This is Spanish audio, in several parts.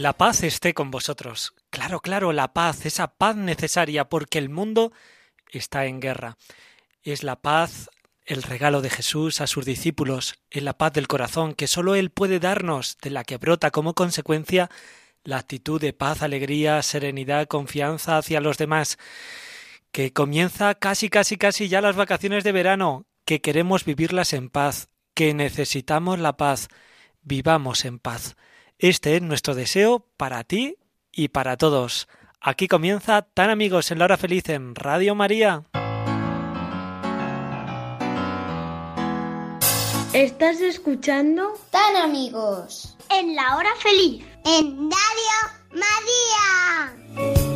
La paz esté con vosotros. Claro, claro, la paz, esa paz necesaria porque el mundo está en guerra. Es la paz el regalo de Jesús a sus discípulos, es la paz del corazón que sólo Él puede darnos, de la que brota como consecuencia la actitud de paz, alegría, serenidad, confianza hacia los demás, que comienza casi, casi, casi ya las vacaciones de verano, que queremos vivirlas en paz, que necesitamos la paz, vivamos en paz. Este es nuestro deseo para ti y para todos. Aquí comienza Tan Amigos en la Hora Feliz en Radio María. Estás escuchando Tan amigos. en la hora feliz. En Radio María.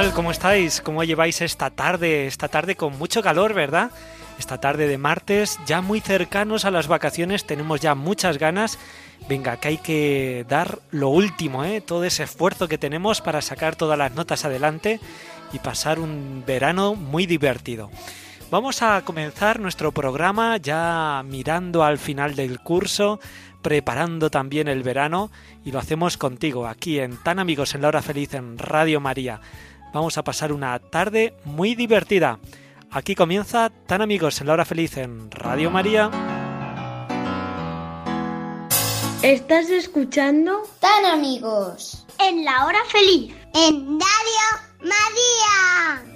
Tal? ¿Cómo estáis? ¿Cómo lleváis esta tarde? Esta tarde con mucho calor, ¿verdad? Esta tarde de martes, ya muy cercanos a las vacaciones, tenemos ya muchas ganas. Venga, que hay que dar lo último, ¿eh? Todo ese esfuerzo que tenemos para sacar todas las notas adelante y pasar un verano muy divertido. Vamos a comenzar nuestro programa ya mirando al final del curso, preparando también el verano y lo hacemos contigo aquí en Tan Amigos en la Hora Feliz en Radio María. Vamos a pasar una tarde muy divertida. Aquí comienza Tan Amigos en la Hora Feliz en Radio María. Estás escuchando Tan amigos. en la hora feliz. En Radio María.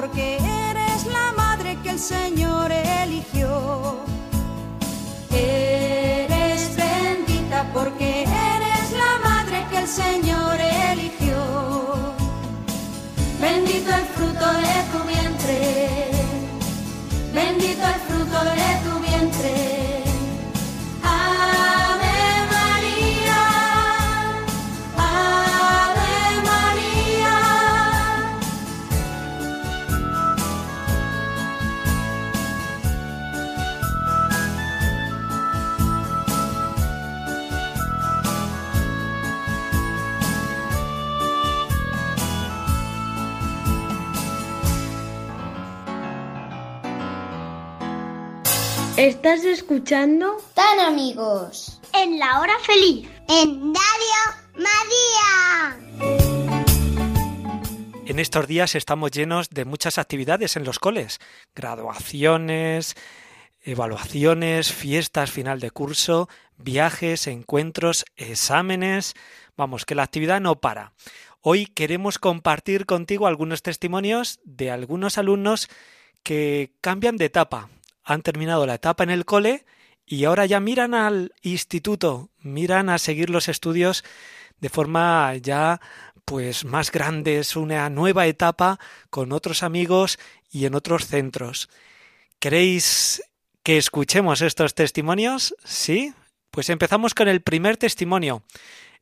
Porque eres la madre que el Señor eligió. Eres bendita porque eres la madre que el Señor eligió. Bendito el fruto de tu vientre. Bendito el fruto de tu vientre. Estás escuchando Tan amigos. en la hora feliz. En Radio María. En estos días estamos llenos de muchas actividades en los coles, graduaciones, evaluaciones, fiestas final de curso, viajes, encuentros, exámenes. Vamos, que la actividad no para. Hoy queremos compartir contigo algunos testimonios de algunos alumnos que cambian de etapa. Han terminado la etapa en el cole y ahora ya miran al instituto, miran a seguir los estudios de forma ya pues más grande, es una nueva etapa con otros amigos y en otros centros. ¿Queréis que escuchemos estos testimonios? ¿Sí? Pues empezamos con el primer testimonio.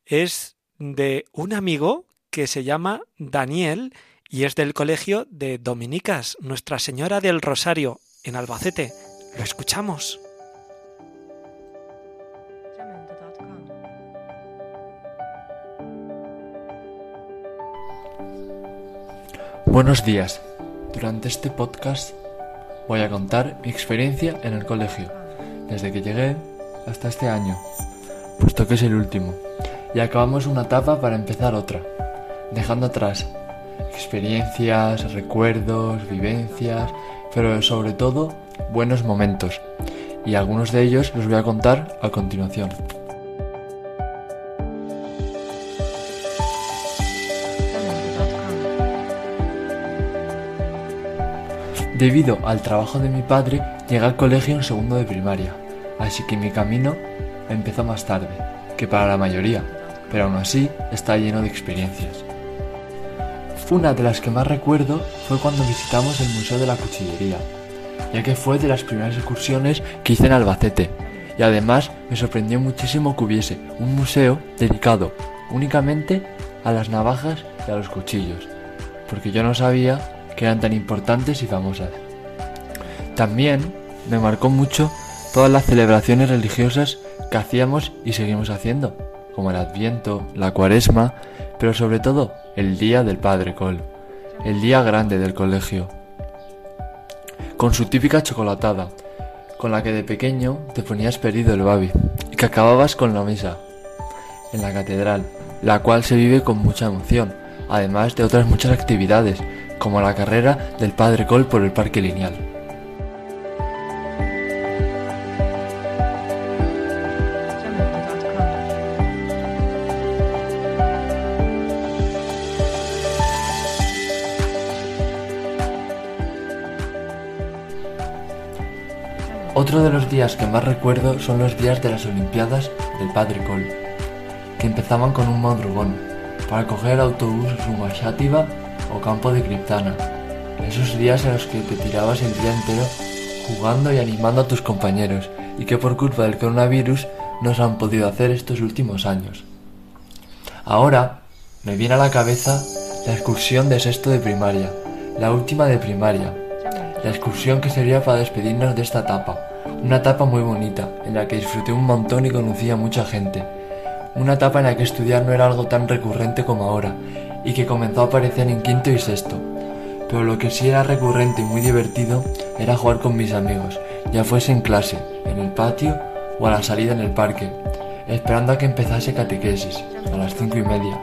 Es de un amigo que se llama Daniel y es del colegio de Dominicas, Nuestra Señora del Rosario, en Albacete. Lo escuchamos. Buenos días. Durante este podcast voy a contar mi experiencia en el colegio, desde que llegué hasta este año, puesto que es el último, y acabamos una etapa para empezar otra, dejando atrás experiencias, recuerdos, vivencias, pero sobre todo buenos momentos, y algunos de ellos los voy a contar a continuación. Debido al trabajo de mi padre, llegué al colegio en segundo de primaria, así que mi camino empezó más tarde que para la mayoría, pero aún así está lleno de experiencias. Una de las que más recuerdo fue cuando visitamos el Museo de la Cuchillería, ya que fue de las primeras excursiones que hice en Albacete, y además me sorprendió muchísimo que hubiese un museo dedicado únicamente a las navajas y a los cuchillos, porque yo no sabía que eran tan importantes y famosas. También me marcó mucho todas las celebraciones religiosas que hacíamos y seguimos haciendo, como el Adviento, la Cuaresma, pero sobre todo el Día del Padre Col, el día grande del colegio, con su típica chocolatada, con la que de pequeño te ponías pedido el babi y que acababas con la misa en la catedral, la cual se vive con mucha emoción, además de otras muchas actividades, como la carrera del Padre Col por el Parque Lineal. Otro de los días que más recuerdo son los días de las Olimpiadas del Padre Col, que empezaban con un madrugón para coger el autobús rumbo a o campo de Criptana. Esos días en los que te tirabas el día entero jugando y animando a tus compañeros y que por culpa del coronavirus no se han podido hacer estos últimos años. Ahora me viene a la cabeza la excursión de sexto de primaria, la última de primaria, la excursión que sería para despedirnos de esta etapa, una etapa muy bonita, en la que disfruté un montón y conocí a mucha gente, una etapa en la que estudiar no era algo tan recurrente como ahora, y que comenzó a aparecer en quinto y sexto. Pero lo que sí era recurrente y muy divertido era jugar con mis amigos, ya fuese en clase, en el patio o a la salida en el parque, esperando a que empezase catequesis, a las cinco y media,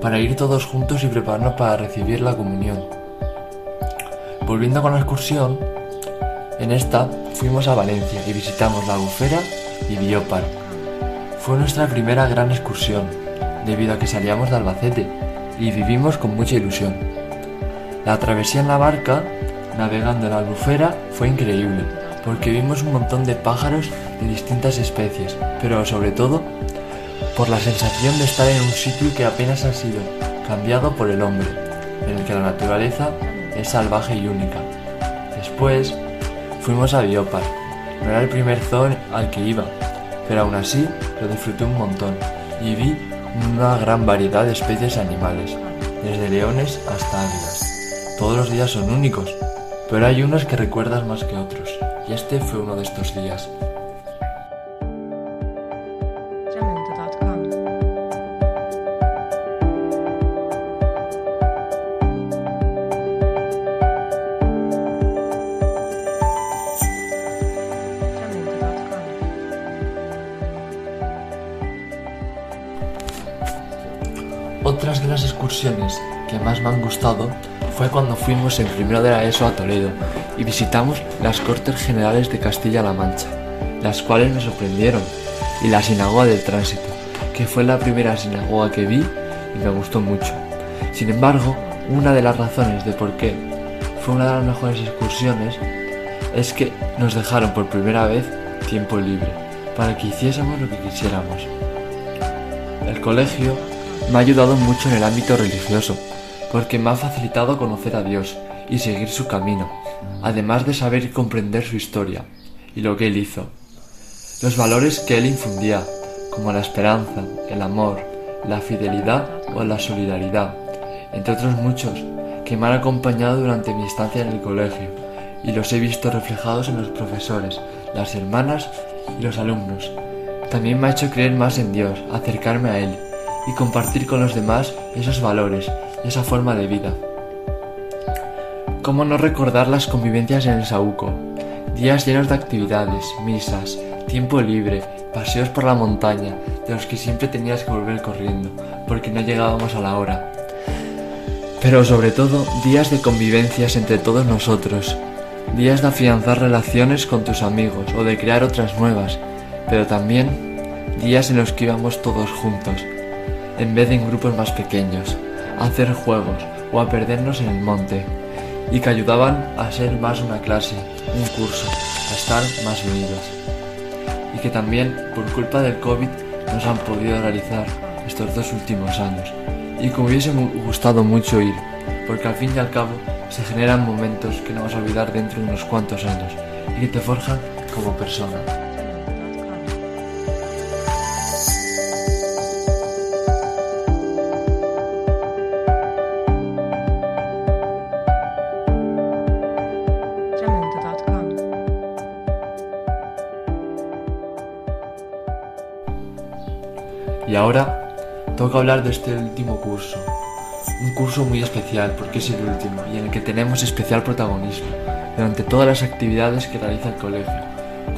para ir todos juntos y prepararnos para recibir la comunión. Volviendo con la excursión, en esta fuimos a Valencia y visitamos la Albufera y Biopar. Fue nuestra primera gran excursión, debido a que salíamos de Albacete y vivimos con mucha ilusión. La travesía en la barca, navegando en la albufera, fue increíble, porque vimos un montón de pájaros de distintas especies, pero sobre todo por la sensación de estar en un sitio que apenas ha sido cambiado por el hombre, en el que la naturaleza es salvaje y única. Después fuimos a Biopar. No era el primer zoo al que iba, pero aún así lo disfruté un montón y vi una gran variedad de especies animales, desde leones hasta águilas. Todos los días son únicos, pero hay unos que recuerdas más que otros, y este fue uno de estos días. Que más me han gustado fue cuando fuimos en primero de la ESO a Toledo y visitamos las Cortes Generales de Castilla-La Mancha, las cuales me sorprendieron, y la Sinagoga del Tránsito, que fue la primera sinagoga que vi y me gustó mucho. Sin embargo, una de las razones de por qué fue una de las mejores excursiones es que nos dejaron por primera vez tiempo libre para que hiciésemos lo que quisiéramos. El colegio me ha ayudado mucho en el ámbito religioso, porque me ha facilitado conocer a Dios y seguir su camino, además de saber y comprender su historia y lo que Él hizo. Los valores que Él infundía, como la esperanza, el amor, la fidelidad o la solidaridad, entre otros muchos, que me han acompañado durante mi estancia en el colegio y los he visto reflejados en los profesores, las hermanas y los alumnos. También me ha hecho creer más en Dios, acercarme a Él y compartir con los demás esos valores y esa forma de vida. ¿Cómo no recordar las convivencias en el Saúco? Días llenos de actividades, misas, tiempo libre, paseos por la montaña, de los que siempre tenías que volver corriendo, porque no llegábamos a la hora. Pero sobre todo, días de convivencias entre todos nosotros, días de afianzar relaciones con tus amigos o de crear otras nuevas, pero también días en los que íbamos todos juntos, en vez de en grupos más pequeños, hacer juegos o a perdernos en el monte, y que ayudaban a ser más una clase, un curso, a estar más unidos. Y que también, por culpa del COVID, nos han podido realizar estos dos últimos años, y que hubiese gustado mucho ir, porque al fin y al cabo se generan momentos que no vas a olvidar dentro de unos cuantos años, y que te forjan como persona. Y ahora toca hablar de este último curso. Un curso muy especial porque es el último y en el que tenemos especial protagonismo durante todas las actividades que realiza el colegio,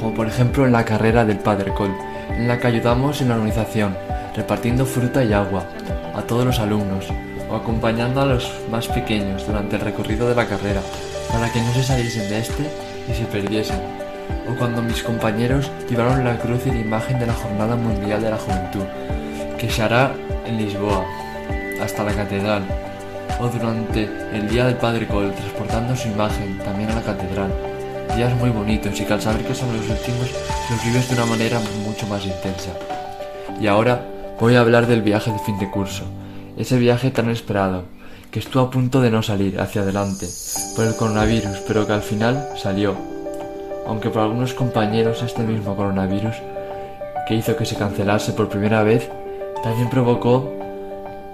como por ejemplo en la carrera del Padre Col, en la que ayudamos en la organización, repartiendo fruta y agua a todos los alumnos o acompañando a los más pequeños durante el recorrido de la carrera para que no se saliesen de este y se perdiesen o cuando mis compañeros llevaron la cruz y la imagen de la Jornada Mundial de la Juventud, que se hará en Lisboa, hasta la catedral, o durante el Día del Padre Col, transportando su imagen también a la catedral. Días muy bonitos y que al saber que son los últimos, los vives de una manera mucho más intensa. Y ahora voy a hablar del viaje de fin de curso, ese viaje tan esperado, que estuvo a punto de no salir hacia adelante por el coronavirus, pero que al final salió aunque por algunos compañeros este mismo coronavirus, que hizo que se cancelase por primera vez, también provocó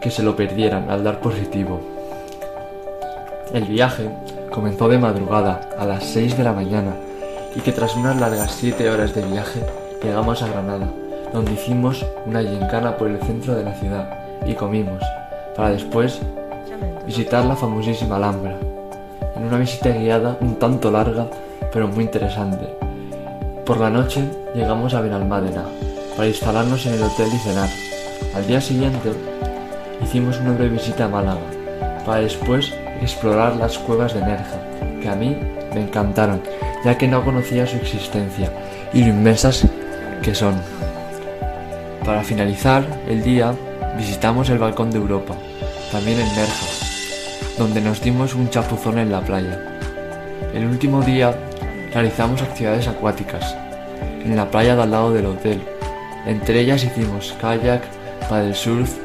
que se lo perdieran al dar positivo. El viaje comenzó de madrugada, a las 6 de la mañana, y que tras unas largas 7 horas de viaje llegamos a Granada, donde hicimos una gincana por el centro de la ciudad y comimos, para después visitar la famosísima Alhambra, en una visita guiada un tanto larga pero muy interesante. Por la noche llegamos a Benalmádena para instalarnos en el hotel y cenar. Al día siguiente hicimos una breve visita a Málaga para después explorar las cuevas de Nerja, que a mí me encantaron, ya que no conocía su existencia y lo inmensas que son. Para finalizar el día visitamos el Balcón de Europa, también en Nerja, donde nos dimos un chapuzón en la playa. El último día realizamos actividades acuáticas en la playa de al lado del hotel. Entre ellas hicimos kayak, paddle surf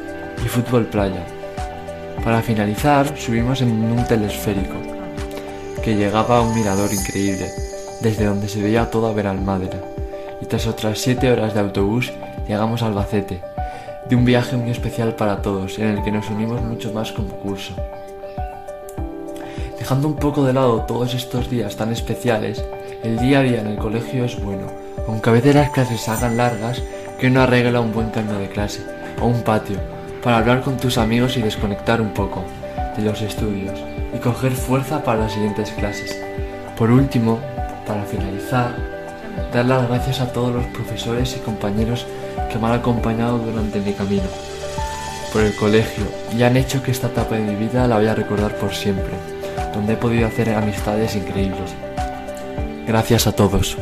y fútbol playa. Para finalizar subimos en un telesférico que llegaba a un mirador increíble desde donde se veía toda Benalmádena y tras otras 7 horas de autobús llegamos a Albacete de un viaje muy especial para todos en el que nos unimos mucho más como curso. Dejando un poco de lado todos estos días tan especiales, el día a día en el colegio es bueno, aunque a veces las clases se hagan largas, que uno arregla un buen cambio de clase o un patio para hablar con tus amigos y desconectar un poco de los estudios y coger fuerza para las siguientes clases. Por último, para finalizar, dar las gracias a todos los profesores y compañeros que me han acompañado durante mi camino. por el colegio y han hecho que esta etapa de mi vida la voy a recordar por siempre, donde he podido hacer amistades increíbles. Gracias a todos.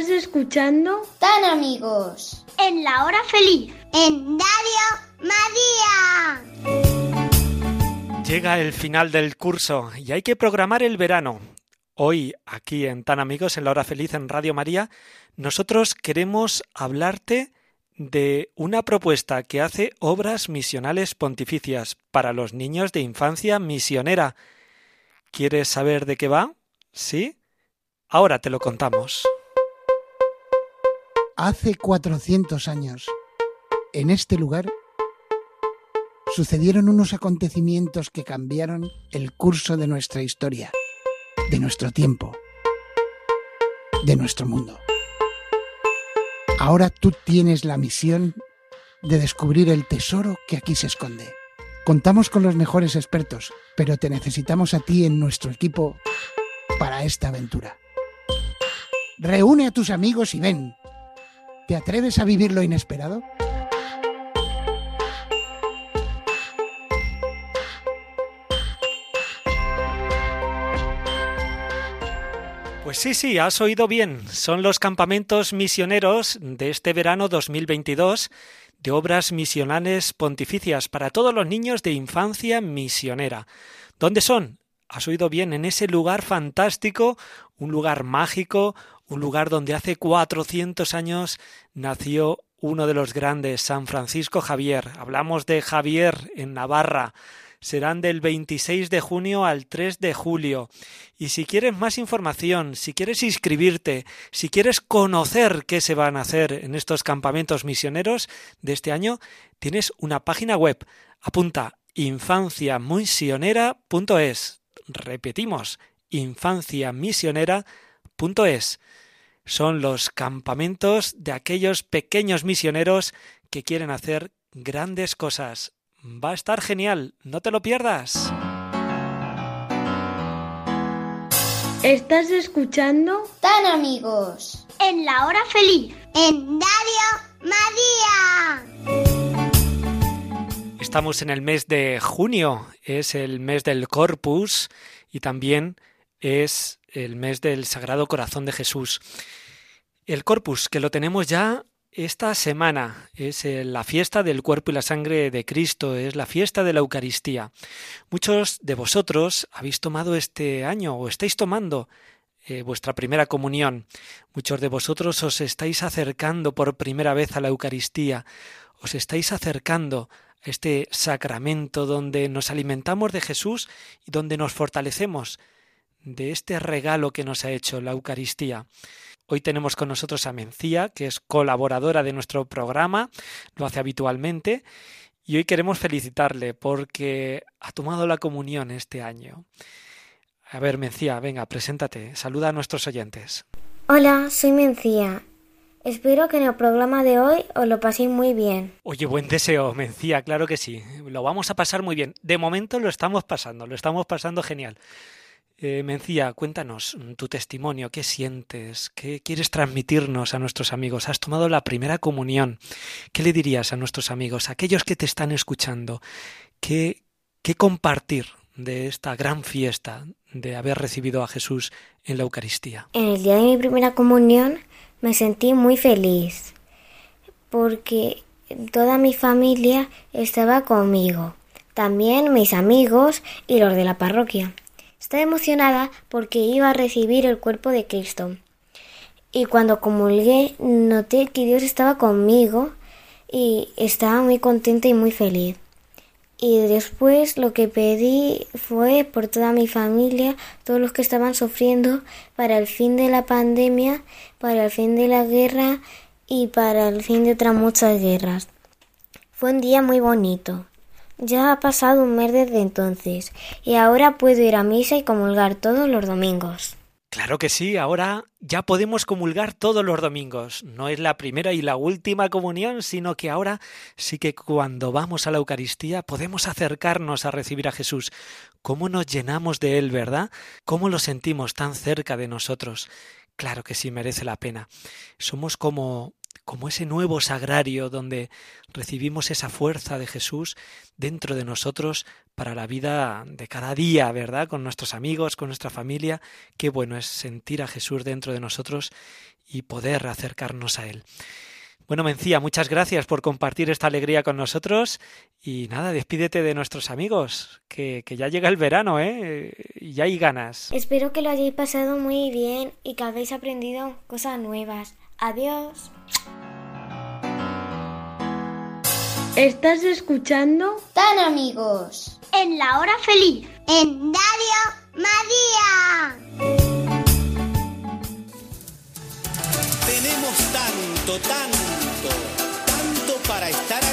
Estás escuchando Tan amigos. en la hora feliz. En Radio María. Llega el final del curso y hay que programar el verano. Hoy, aquí en Tan Amigos, en la hora feliz en Radio María, nosotros queremos hablarte de una propuesta que hace obras misionales pontificias para los niños de infancia misionera. ¿Quieres saber de qué va? ¿Sí? Ahora te lo contamos. Hace 400 años, en este lugar, sucedieron unos acontecimientos que cambiaron el curso de nuestra historia, de nuestro tiempo, de nuestro mundo. Ahora tú tienes la misión de descubrir el tesoro que aquí se esconde. Contamos con los mejores expertos, pero te necesitamos a ti en nuestro equipo para esta aventura. Reúne a tus amigos y ven. ¿Te atreves a vivir lo inesperado? Pues sí, sí, has oído bien. Son los campamentos misioneros de este verano 2022 de obras misionales pontificias para todos los niños de infancia misionera. ¿Dónde son? Has oído bien, en ese lugar fantástico, un lugar mágico, un lugar donde hace 400 años nació uno de los grandes, San Francisco Javier. Hablamos de Javier en Navarra. Serán del 26 de junio al 3 de julio. Y si quieres más información, si quieres inscribirte, si quieres conocer qué se van a hacer en estos campamentos misioneros de este año, tienes una página web. Apunta infanciamisionera.es. Repetimos, infanciamisionera.es. Son los campamentos de aquellos pequeños misioneros que quieren hacer grandes cosas. Va a estar genial, no te lo pierdas. Estás escuchando Tan amigos. en la hora feliz. En Radio María. Estamos en el mes de junio, es el mes del Corpus y también es el mes del Sagrado Corazón de Jesús. El Corpus, que lo tenemos ya esta semana, es eh, la fiesta del cuerpo y la sangre de Cristo, es la fiesta de la Eucaristía. Muchos de vosotros habéis tomado este año o estáis tomando eh, vuestra primera comunión. Muchos de vosotros os estáis acercando por primera vez a la Eucaristía, os estáis acercando a este sacramento donde nos alimentamos de Jesús y donde nos fortalecemos de este regalo que nos ha hecho la Eucaristía. Hoy tenemos con nosotros a Mencía, que es colaboradora de nuestro programa, lo hace habitualmente, y hoy queremos felicitarle porque ha tomado la comunión este año. A ver, Mencía, venga, preséntate, saluda a nuestros oyentes. Hola, soy Mencía. Espero que en el programa de hoy os lo paséis muy bien. Oye, buen deseo, Mencía, claro que sí. Lo vamos a pasar muy bien. De momento lo estamos pasando, lo estamos pasando genial. Eh, Mencía, cuéntanos tu testimonio, qué sientes, qué quieres transmitirnos a nuestros amigos. Has tomado la primera comunión. ¿Qué le dirías a nuestros amigos, a aquellos que te están escuchando? ¿Qué, qué compartir de esta gran fiesta de haber recibido a Jesús en la Eucaristía? En el día de mi primera comunión me sentí muy feliz porque toda mi familia estaba conmigo, también mis amigos y los de la parroquia. Estaba emocionada porque iba a recibir el cuerpo de Cristo. Y cuando comulgué noté que Dios estaba conmigo y estaba muy contenta y muy feliz. Y después lo que pedí fue por toda mi familia, todos los que estaban sufriendo, para el fin de la pandemia, para el fin de la guerra y para el fin de otras muchas guerras. Fue un día muy bonito. Ya ha pasado un mes desde entonces y ahora puedo ir a misa y comulgar todos los domingos. Claro que sí, ahora ya podemos comulgar todos los domingos. No es la primera y la última comunión, sino que ahora sí que cuando vamos a la Eucaristía podemos acercarnos a recibir a Jesús. ¿Cómo nos llenamos de Él, verdad? ¿Cómo lo sentimos tan cerca de nosotros? Claro que sí, merece la pena. Somos como como ese nuevo sagrario donde recibimos esa fuerza de Jesús dentro de nosotros para la vida de cada día, ¿verdad? Con nuestros amigos, con nuestra familia. Qué bueno es sentir a Jesús dentro de nosotros y poder acercarnos a Él. Bueno, Mencía, muchas gracias por compartir esta alegría con nosotros y nada, despídete de nuestros amigos, que, ya llega el verano, ¿eh? Y ya hay ganas. Espero que lo hayáis pasado muy bien y que habéis aprendido cosas nuevas. Adiós. Estás escuchando Tan amigos. en la hora feliz. En Radio María. Tenemos tanto, tanto, tanto para estar agradecidos.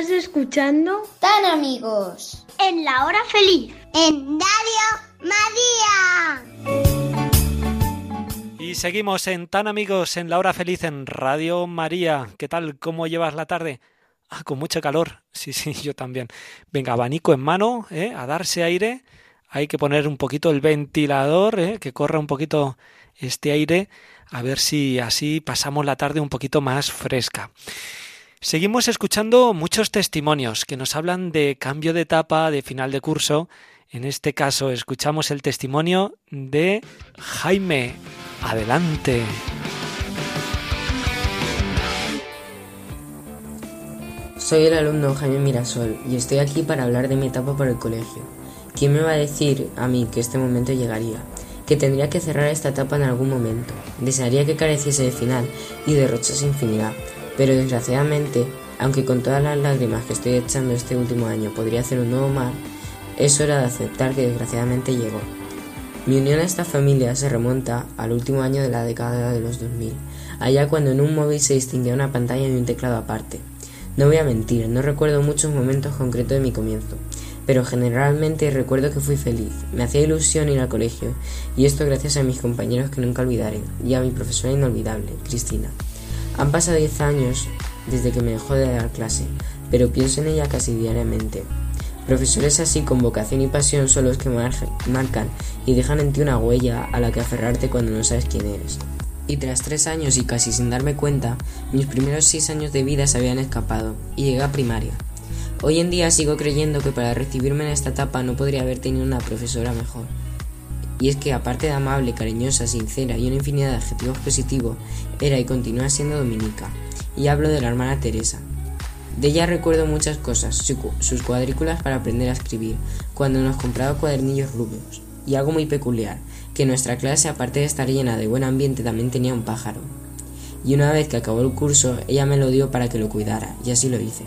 Estás escuchando Tan amigos. en la hora feliz. En Radio María. Y seguimos en Tan Amigos en la hora feliz en Radio María. ¿Qué tal? ¿Cómo llevas la tarde? Ah, con mucho calor. Sí, sí, yo también. Venga, abanico en mano, ¿eh? a darse aire. Hay que poner un poquito el ventilador, ¿eh? que corra un poquito este aire, a ver si así pasamos la tarde un poquito más fresca. Seguimos escuchando muchos testimonios que nos hablan de cambio de etapa, de final de curso. En este caso escuchamos el testimonio de Jaime. Adelante. Soy el alumno Jaime Mirasol y estoy aquí para hablar de mi etapa por el colegio. ¿Quién me va a decir a mí que este momento llegaría? Que tendría que cerrar esta etapa en algún momento. Desearía que careciese de final y derrochase infinidad, pero desgraciadamente, aunque con todas las lágrimas que estoy echando este último año podría hacer un nuevo mar, es hora de aceptar que desgraciadamente llegó. Mi unión a esta familia se remonta al último año de la década de los 2000, allá cuando en un móvil se distinguía una pantalla y un teclado aparte. No voy a mentir, no recuerdo muchos momentos concretos de mi comienzo, pero generalmente recuerdo que fui feliz, me hacía ilusión ir al colegio, y esto gracias a mis compañeros que nunca olvidaré, y a mi profesora inolvidable, Cristina. Han pasado 10 años desde que me dejó de dar clase, pero pienso en ella casi diariamente. Profesores así con vocación y pasión son los que mar- marcan y dejan en ti una huella a la que aferrarte cuando no sabes quién eres. Y tras tres años y casi sin darme cuenta, mis primeros seis años de vida se habían escapado y llegué a primaria. Hoy en día sigo creyendo que para recibirme en esta etapa no podría haber tenido una profesora mejor. Y es que aparte de amable, cariñosa, sincera y una infinidad de adjetivos positivos, era y continúa siendo Dominica. Y hablo de la hermana Teresa. De ella recuerdo muchas cosas, sus cuadrículas para aprender a escribir, cuando nos compraba cuadernillos rubios, Y algo muy peculiar, que nuestra clase, aparte de estar llena de buen ambiente, también tenía un pájaro. Y una vez que acabó el curso, ella me lo dio para que lo cuidara, y así lo hice.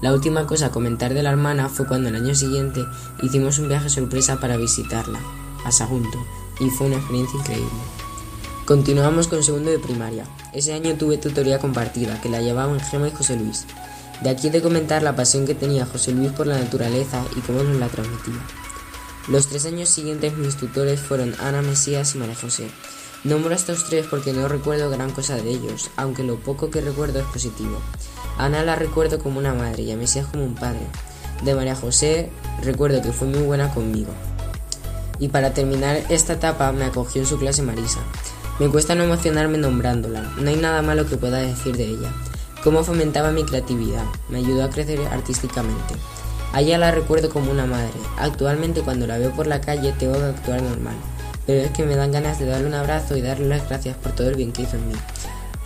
La última cosa a comentar de la hermana fue cuando el año siguiente hicimos un viaje sorpresa para visitarla, a Sagunto, y fue una experiencia increíble. Continuamos con segundo de primaria. Ese año tuve tutoría compartida, que la llevaban Gema y José Luis. De aquí de comentar la pasión que tenía José Luis por la naturaleza y cómo nos la transmitía. Los tres años siguientes mis tutores fueron Ana Mesías y María José. Nombro a estos tres porque no recuerdo gran cosa de ellos, aunque lo poco que recuerdo es positivo. Ana la recuerdo como una madre y a Mesías como un padre. De María José recuerdo que fue muy buena conmigo. Y para terminar esta etapa me acogió en su clase Marisa. Me cuesta no emocionarme nombrándola, no hay nada malo que pueda decir de ella. Cómo fomentaba mi creatividad, me ayudó a crecer artísticamente. A ella la recuerdo como una madre. Actualmente cuando la veo por la calle tengo que actuar normal, pero es que me dan ganas de darle un abrazo y darle las gracias por todo el bien que hizo en mí.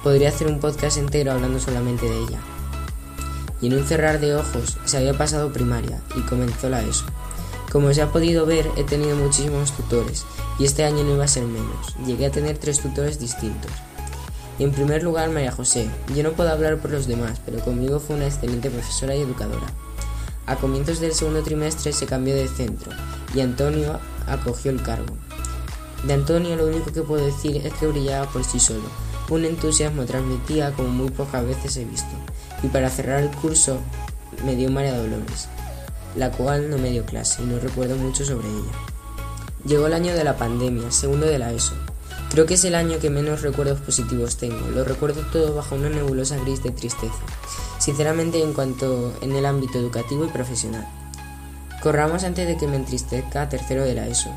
Podría hacer un podcast entero hablando solamente de ella. Y en un cerrar de ojos se había pasado primaria y comenzó la ESO. Como se ha podido ver, he tenido muchísimos tutores y este año no iba a ser menos. Llegué a tener tres tutores distintos. En primer lugar, María José. Yo no puedo hablar por los demás, pero conmigo fue una excelente profesora y educadora. A comienzos del segundo trimestre se cambió de centro y Antonio acogió el cargo. De Antonio lo único que puedo decir es que brillaba por sí solo. Un entusiasmo transmitía como muy pocas veces he visto. Y para cerrar el curso me dio María Dolores, la cual no me dio clase y no recuerdo mucho sobre ella. Llegó el año de la pandemia, segundo de la ESO. Creo que es el año que menos recuerdos positivos tengo. Lo recuerdo todo bajo una nebulosa gris de tristeza. Sinceramente en cuanto en el ámbito educativo y profesional. Corramos antes de que me entristezca tercero de la ESO.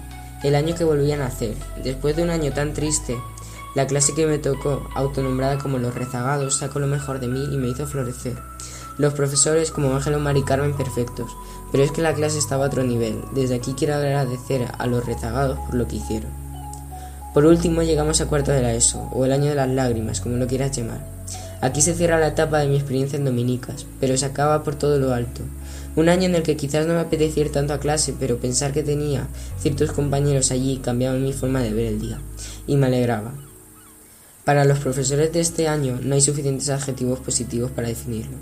El año que volví a nacer. Después de un año tan triste, la clase que me tocó, autonombrada como Los Rezagados, sacó lo mejor de mí y me hizo florecer. Los profesores como Ángelo Mar y Carmen perfectos, pero es que la clase estaba a otro nivel. Desde aquí quiero agradecer a los rezagados por lo que hicieron. Por último llegamos a cuarto de la ESO, o el año de las lágrimas, como lo quieras llamar. Aquí se cierra la etapa de mi experiencia en Dominicas, pero se acaba por todo lo alto. Un año en el que quizás no me apetecía ir tanto a clase, pero pensar que tenía ciertos compañeros allí cambiaba mi forma de ver el día, y me alegraba. Para los profesores de este año no hay suficientes adjetivos positivos para definirlo.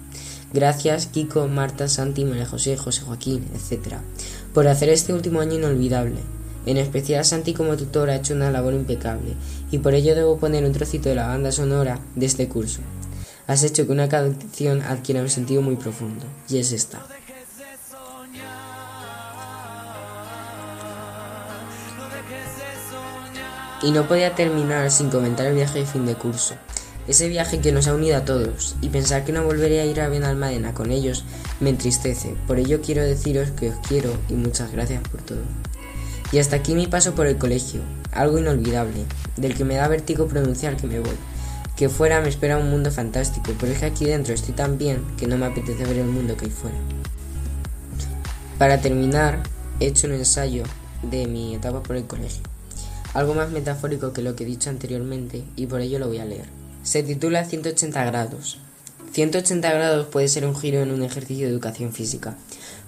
Gracias Kiko, Marta, Santi, María José, José Joaquín, etc. por hacer este último año inolvidable. En especial Santi como tutor ha hecho una labor impecable y por ello debo poner un trocito de la banda sonora de este curso. Has hecho que una canción adquiera un sentido muy profundo y es esta. Y no podía terminar sin comentar el viaje de fin de curso. Ese viaje que nos ha unido a todos, y pensar que no volveré a ir a Benalmádena con ellos me entristece. Por ello quiero deciros que os quiero y muchas gracias por todo. Y hasta aquí mi paso por el colegio, algo inolvidable, del que me da vértigo pronunciar que me voy. Que fuera me espera un mundo fantástico, pero es que aquí dentro estoy tan bien que no me apetece ver el mundo que hay fuera. Para terminar, he hecho un ensayo de mi etapa por el colegio. Algo más metafórico que lo que he dicho anteriormente y por ello lo voy a leer. Se titula 180 grados. 180 grados puede ser un giro en un ejercicio de educación física.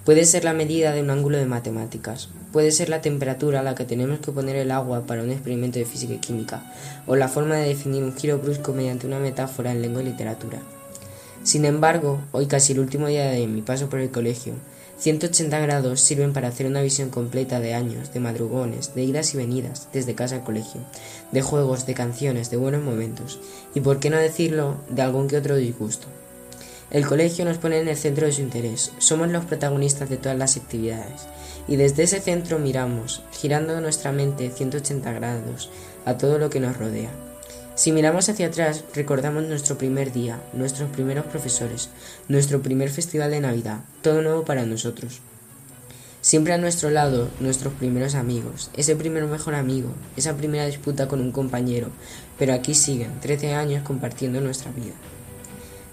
Puede ser la medida de un ángulo de matemáticas. Puede ser la temperatura a la que tenemos que poner el agua para un experimento de física y química. O la forma de definir un giro brusco mediante una metáfora en lengua y literatura. Sin embargo, hoy casi el último día de mi paso por el colegio, 180 grados sirven para hacer una visión completa de años, de madrugones, de idas y venidas, desde casa al colegio, de juegos, de canciones, de buenos momentos, y por qué no decirlo, de algún que otro disgusto. El colegio nos pone en el centro de su interés, somos los protagonistas de todas las actividades, y desde ese centro miramos, girando nuestra mente 180 grados, a todo lo que nos rodea. Si miramos hacia atrás, recordamos nuestro primer día, nuestros primeros profesores, nuestro primer festival de Navidad, todo nuevo para nosotros. Siempre a nuestro lado, nuestros primeros amigos, ese primer mejor amigo, esa primera disputa con un compañero, pero aquí siguen, 13 años compartiendo nuestra vida.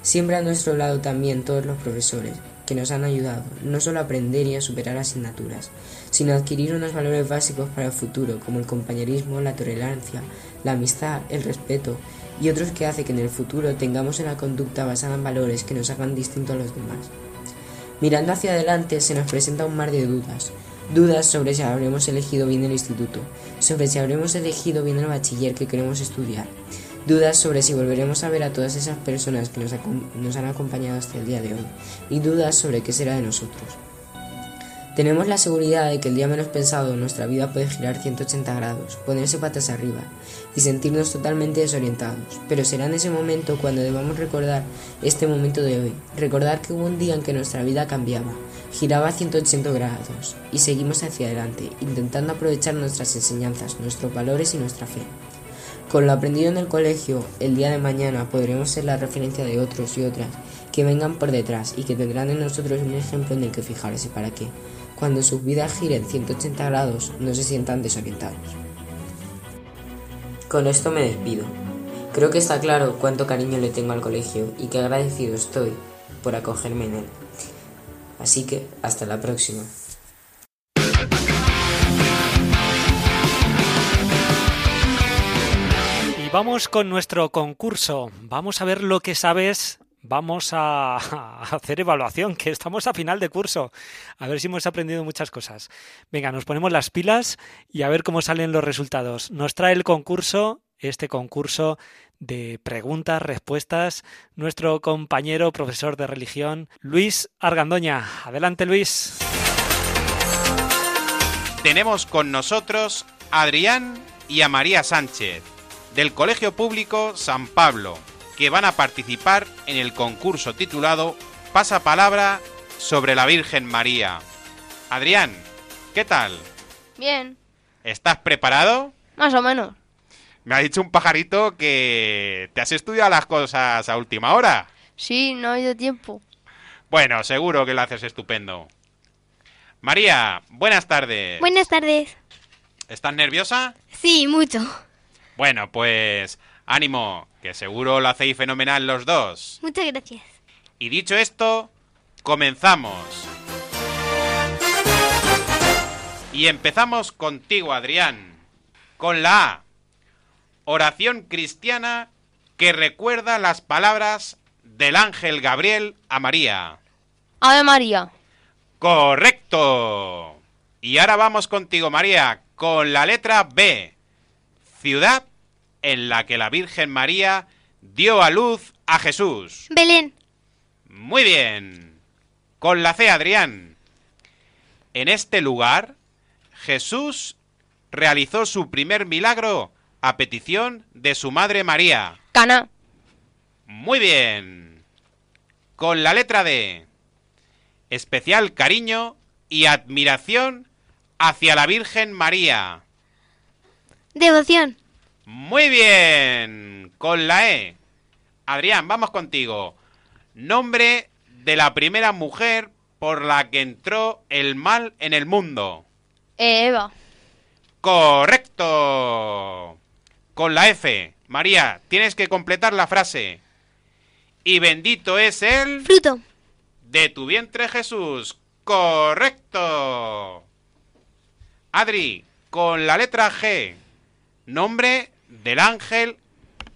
Siempre a nuestro lado también todos los profesores, que nos han ayudado no solo a aprender y a superar asignaturas, sino a adquirir unos valores básicos para el futuro, como el compañerismo, la tolerancia, la amistad, el respeto y otros que hace que en el futuro tengamos una conducta basada en valores que nos hagan distintos a los demás. Mirando hacia adelante se nos presenta un mar de dudas. Dudas sobre si habremos elegido bien el instituto, sobre si habremos elegido bien el bachiller que queremos estudiar. Dudas sobre si volveremos a ver a todas esas personas que nos, han acompañado hasta el día de hoy. Y dudas sobre qué será de nosotros. Tenemos la seguridad de que el día menos pensado nuestra vida puede girar 180 grados, ponerse patas arriba y sentirnos totalmente desorientados. Pero será en ese momento cuando debamos recordar este momento de hoy, recordar que hubo un día en que nuestra vida cambiaba, giraba 180 grados y seguimos hacia adelante, intentando aprovechar nuestras enseñanzas, nuestros valores y nuestra fe. Con lo aprendido en el colegio, el día de mañana podremos ser la referencia de otros y otras que vengan por detrás y que tendrán en nosotros un ejemplo en el que fijarse para que, cuando sus vidas giren 180 grados, no se sientan desorientados. Con esto me despido. Creo que está claro cuánto cariño le tengo al colegio y qué agradecido estoy por acogerme en él. Así que, hasta la próxima. Vamos con nuestro concurso. Vamos a ver lo que sabes. Vamos a hacer evaluación, que estamos a final de curso. A ver si hemos aprendido muchas cosas. Venga, nos ponemos las pilas y a ver cómo salen los resultados. Nos trae el concurso, este concurso de preguntas, respuestas, nuestro compañero profesor de religión, Luis Argandoña. Adelante, Luis. Tenemos con nosotros a Adrián y a María Sánchez, del Colegio Público San Pablo, que van a participar en el concurso titulado Pasa Palabra sobre la Virgen María. Adrián, ¿qué tal? Bien, ¿Estás preparado? más o menos. Me ha dicho un pajarito que te has estudiado las cosas a última hora. Sí, no ha habido tiempo. Bueno, seguro que lo haces estupendo. María, buenas tardes. Buenas tardes. ¿Estás nerviosa? Sí, mucho. Bueno, pues ánimo, que seguro lo hacéis fenomenal los dos. Muchas gracias. Y dicho esto, comenzamos. Y empezamos contigo, Adrián, con la A. Oración cristiana que recuerda las palabras del ángel Gabriel a María. Ave María. Correcto. Y ahora vamos contigo, María, con la letra B. Ciudad en la que la Virgen María dio a luz a Jesús. Belén. Muy bien. Con la C, Adrián. En este lugar, Jesús realizó su primer milagro a petición de su madre María. Cana. Muy bien. Con la letra D. Especial cariño y admiración hacia la Virgen María. Devoción. Muy bien. Con la E. Adrián, vamos contigo. Nombre de la primera mujer por la que entró el mal en el mundo. Eh, Eva. Correcto. Con la F. María, tienes que completar la frase. Y bendito es el... Fruto. De tu vientre Jesús. Correcto. Adri, con la letra G. Nombre del ángel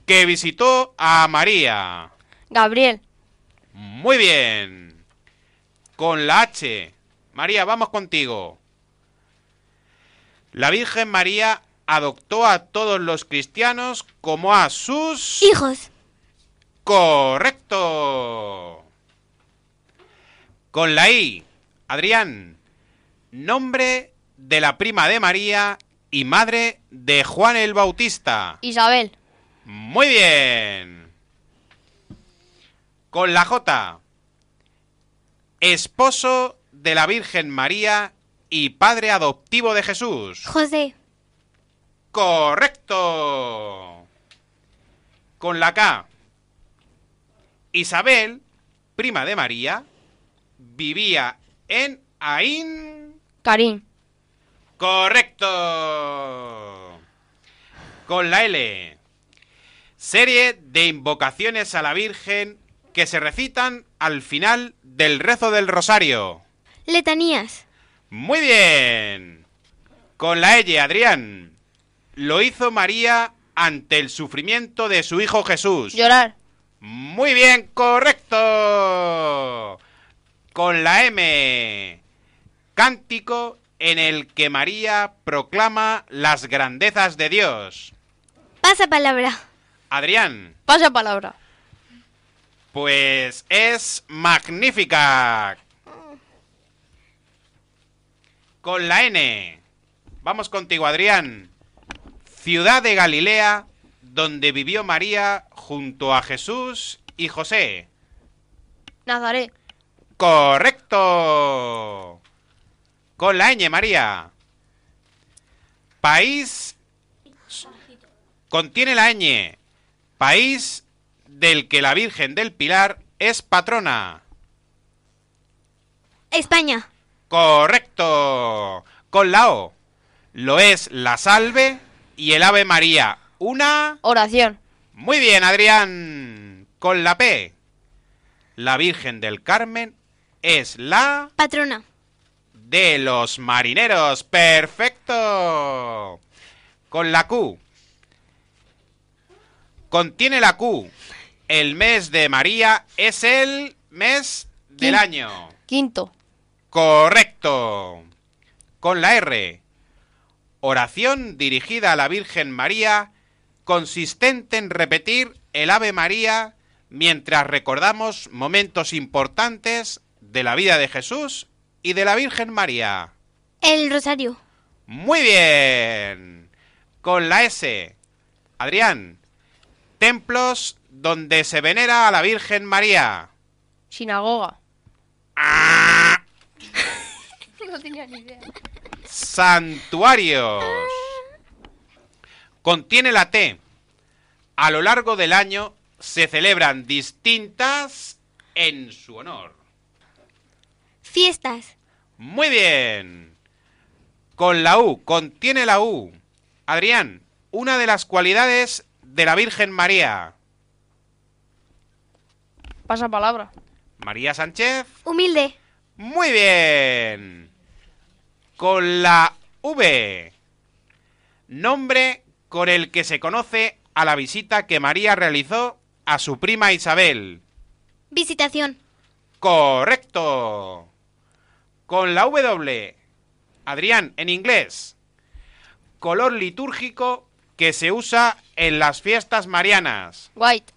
que visitó a María. Gabriel. Muy bien. Con la H. María, vamos contigo. La Virgen María adoptó a todos los cristianos como a sus... Hijos. Correcto. Con la I. Adrián. Nombre de la prima de María y madre de Juan el Bautista. Isabel. Muy bien. Con la J. Esposo de la Virgen María y padre adoptivo de Jesús. José. Correcto. Con la K. Isabel, prima de María, vivía en Ain. Karim. Correcto. Con la L. Serie de invocaciones a la Virgen que se recitan al final del rezo del rosario. Letanías. Muy bien. Con la L, Adrián. Lo hizo María ante el sufrimiento de su hijo Jesús. Llorar. Muy bien, correcto. Con la M. Cántico en el que María proclama las grandezas de Dios? Pasa palabra. Adrián, Pasa palabra. pues es magnífica. Con la N. Vamos contigo, Adrián. Ciudad de Galilea, donde vivió María junto a Jesús y José. Nazaret. Correcto. Con la ñ, María. País. Contiene la ñ. País del que la Virgen del Pilar es patrona. España. Correcto. Con la O. Lo es la salve y el Ave María. Una. Oración. Muy bien, Adrián. Con la P. La Virgen del Carmen es la Patrona. De los marineros. Perfecto. Con la Q. Contiene la Q. El mes de María es el mes del año. Quinto. Correcto. Con la R. Oración dirigida a la Virgen María, consistente en repetir el Ave María mientras recordamos momentos importantes de la vida de Jesús y de la Virgen María. El Rosario. Muy bien. Con la S. Adrián. Templos donde se venera a la Virgen María. Sinagoga. Ah. no tenía ni idea. Santuarios. Contiene la T. A lo largo del año se celebran distintas en su honor. Fiestas. Muy bien. Con la U. Contiene la U. Adrián, una de las cualidades de la Virgen María. Pasa palabra. María Sánchez. Humilde. Muy bien. Con la V. Nombre con el que se conoce a la visita que María realizó a su prima Isabel. Visitación. Correcto. Con la W. Adrián, en inglés. Color litúrgico que se usa en las fiestas marianas. White.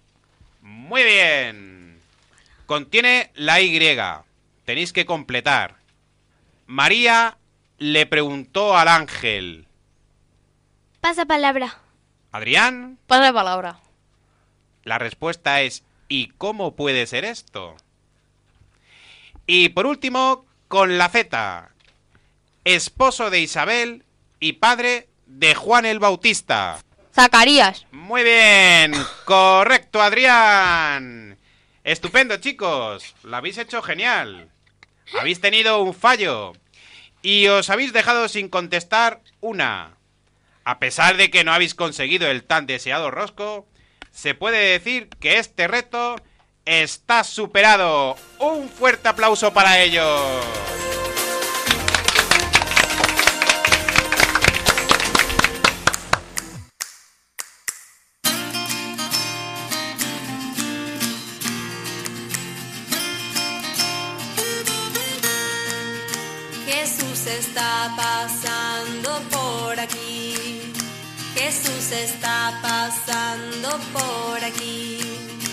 Muy bien. Contiene la Y. Tenéis que completar. María le preguntó al ángel. Pasa palabra. Adrián, Pasa palabra. la respuesta es ¿y cómo puede ser esto? Y por último, con la Z. Esposo de Isabel y padre de Juan el Bautista. Zacarías. Muy bien, correcto, Adrián. Estupendo, chicos. Lo habéis hecho genial. Habéis tenido un fallo. Y os habéis dejado sin contestar una. A pesar de que no habéis conseguido el tan deseado rosco, se puede decir que este reto está superado. Un fuerte aplauso para ellos. Jesús está pasando por aquí. Jesús está pasando por aquí.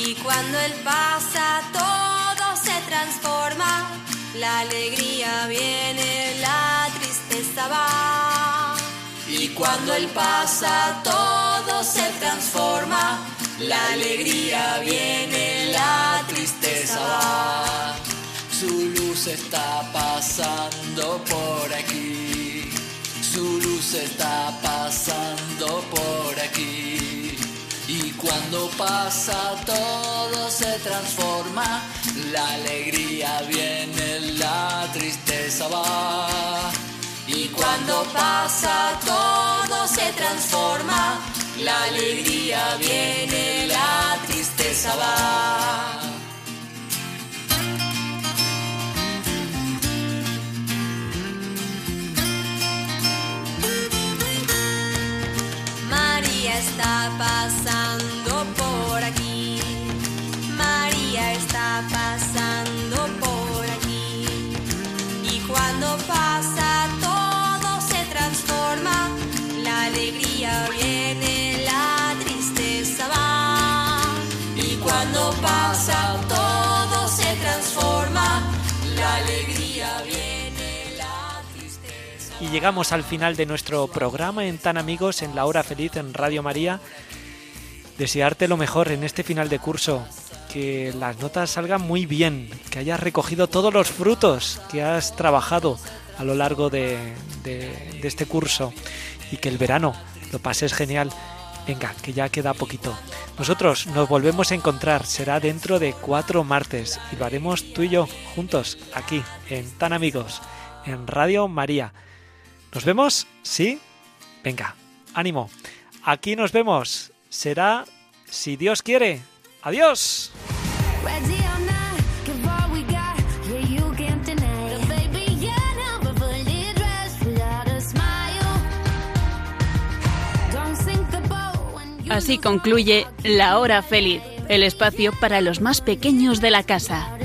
Y cuando Él pasa todo se transforma. La alegría viene, la tristeza va. Y cuando Él pasa todo se transforma. La alegría viene, la tristeza va. Su luz está pasando por aquí. Su luz está pasando por aquí. Cuando pasa todo se transforma. La alegría viene, la tristeza va. Y cuando pasa todo se transforma. La alegría viene, la tristeza va. María está pasando llegamos al final de nuestro programa en Tan Amigos en la Hora Feliz en Radio María. Desearte lo mejor en este final de curso, que las notas salgan muy bien, que hayas recogido todos los frutos que has trabajado a lo largo de- de este curso y que el verano lo pases genial. Venga, que ya queda poquito. Nosotros nos volvemos a encontrar, será dentro de cuatro martes y lo haremos tú y yo juntos aquí en Tan Amigos, en Radio María. ¿Nos vemos? ¿Sí? Venga, ánimo. Aquí nos vemos. Será, si Dios quiere. Adiós. Así concluye La Hora Feliz, el espacio para los más pequeños de la casa.